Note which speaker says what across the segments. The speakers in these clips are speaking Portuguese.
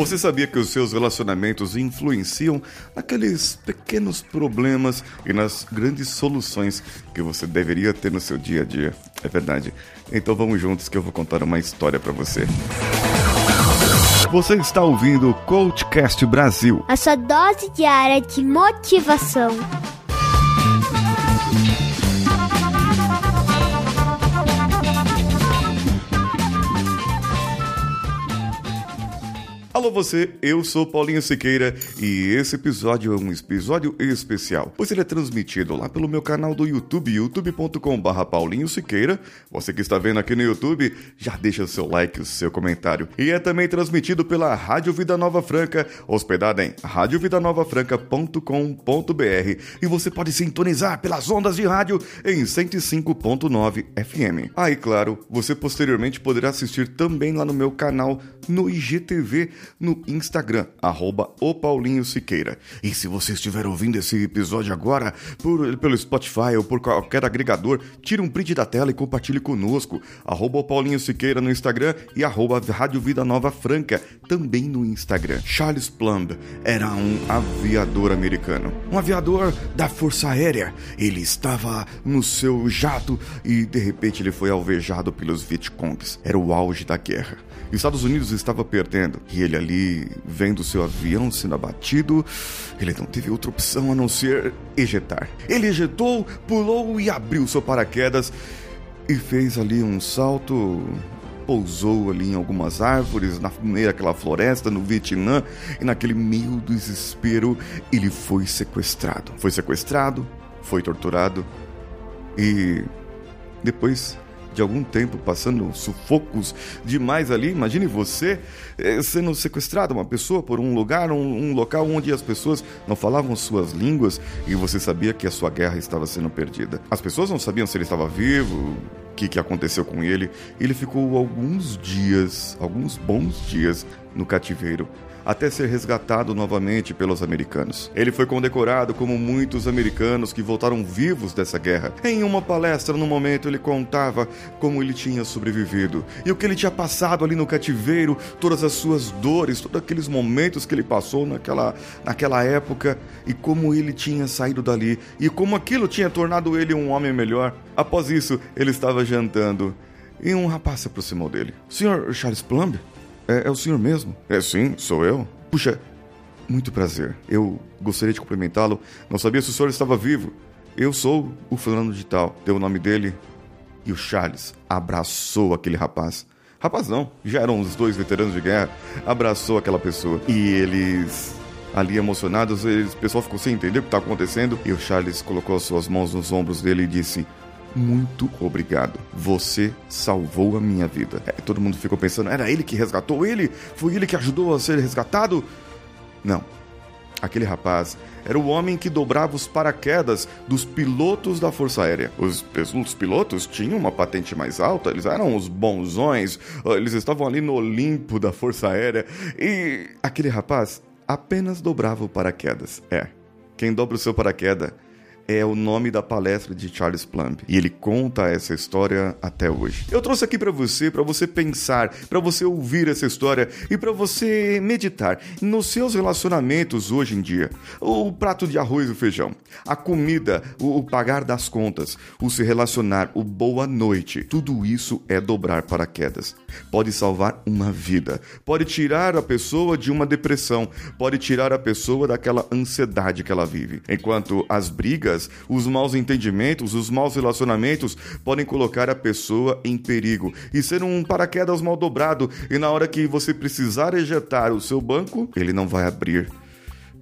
Speaker 1: Você sabia que os seus relacionamentos influenciam naqueles pequenos problemas e nas grandes soluções que você deveria ter no seu dia a dia? É verdade. Então vamos juntos que eu vou contar uma história para você. Você está ouvindo o Coachcast Brasil.
Speaker 2: A sua dose diária de motivação.
Speaker 1: Alô você, eu sou Paulinho Siqueira e esse episódio é um episódio especial, pois ele é transmitido lá pelo meu canal do YouTube, youtube.com.br Paulinho Siqueira. Você que está vendo aqui no YouTube, já deixa o seu like, o seu comentário. E é também transmitido pela Rádio Vida Nova Franca, hospedada em radiovidanovafranca.com.br e você pode sintonizar pelas ondas de rádio em 105.9 FM. Ah, e claro, você posteriormente poderá assistir também lá no meu canal no IGTV no Instagram, arroba o Paulinho Siqueira. E se você estiver ouvindo esse episódio agora por, pelo Spotify ou por qualquer agregador, tire um print da tela e compartilhe conosco, arroba o Paulinho Siqueira no Instagram e arroba Rádio Vida Nova Franca, também no Instagram. Charles Plumb era um aviador americano, um aviador da Força Aérea. Ele estava no seu jato e de repente ele foi alvejado pelos Vietcongs. Era o auge da guerra. Estados Unidos estava perdendo e ele ali, vendo seu avião sendo abatido, ele não teve outra opção a não ser ejetar. Ele ejetou, pulou e abriu seu paraquedas e fez ali um salto pousou ali em algumas árvores, na meio daquela floresta, no Vietnã, e naquele meio desespero, ele foi sequestrado. Foi sequestrado, foi torturado e depois de algum tempo passando sufocos demais ali. Imagine você eh, sendo sequestrado, uma pessoa por um lugar, um, um, local onde as pessoas não falavam suas línguas e você sabia que a sua guerra estava sendo perdida. As pessoas não sabiam se ele estava vivo, o que, que aconteceu com ele. Ele ficou alguns dias, alguns bons dias no cativeiro até ser resgatado novamente pelos americanos. Ele foi condecorado como muitos americanos que voltaram vivos dessa guerra. Em uma palestra, no momento, ele contava como ele tinha sobrevivido e o que ele tinha passado ali no cativeiro, todas as suas dores, todos aqueles momentos que ele passou naquela, naquela época e como ele tinha saído dali e como aquilo tinha tornado ele um homem melhor. Após isso, ele estava jantando e um rapaz se aproximou dele. Senhor Charles Plumb? É, é o senhor mesmo? É sim, sou eu. Puxa, muito prazer. Eu gostaria de cumprimentá-lo. Não sabia se o senhor estava vivo. Eu sou o fulano de tal. Deu o nome dele. E o Charles abraçou aquele rapaz. Rapaz não, já eram os dois veteranos de guerra. Abraçou aquela pessoa. E eles ali emocionados, eles, o pessoal ficou sem entender o que está acontecendo. E o Charles colocou as suas mãos nos ombros dele e disse: muito obrigado. Você salvou a minha vida. É, todo mundo ficou pensando, era ele que resgatou ele? Foi ele que ajudou a ser resgatado? Não. Aquele rapaz era o homem que dobrava os paraquedas dos pilotos da Força Aérea. Os, os pilotos tinham uma patente mais alta, eles eram os bonzões, eles estavam ali no Olimpo da Força Aérea. E aquele rapaz apenas dobrava o paraquedas. É, quem dobra o seu paraquedas é o nome da palestra de Charles Plumb e ele conta essa história até hoje. Eu trouxe aqui para você, para você pensar, para você ouvir essa história e para você meditar nos seus relacionamentos hoje em dia. O prato de arroz e feijão, a comida, o pagar das contas, o se relacionar, o boa noite. Tudo isso é dobrar paraquedas. Pode salvar uma vida, pode tirar a pessoa de uma depressão, pode tirar a pessoa daquela ansiedade que ela vive. Enquanto as brigas os maus entendimentos, os maus relacionamentos podem colocar a pessoa em perigo e ser um paraquedas mal dobrado. E na hora que você precisar ejetar o seu banco, ele não vai abrir.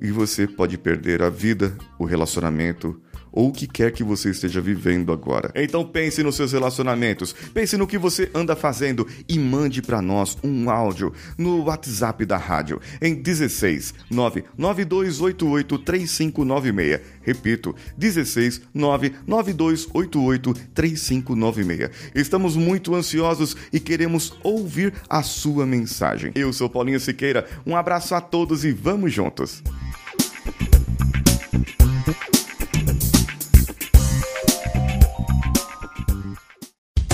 Speaker 1: E você pode perder a vida, o relacionamento ou o que quer que você esteja vivendo agora. Então pense nos seus relacionamentos, pense no que você anda fazendo e mande para nós um áudio no WhatsApp da rádio em 16 99288 3596. Repito, 16 99288 3596. Estamos muito ansiosos e queremos ouvir a sua mensagem. Eu sou Paulinho Siqueira, um abraço a todos e vamos juntos.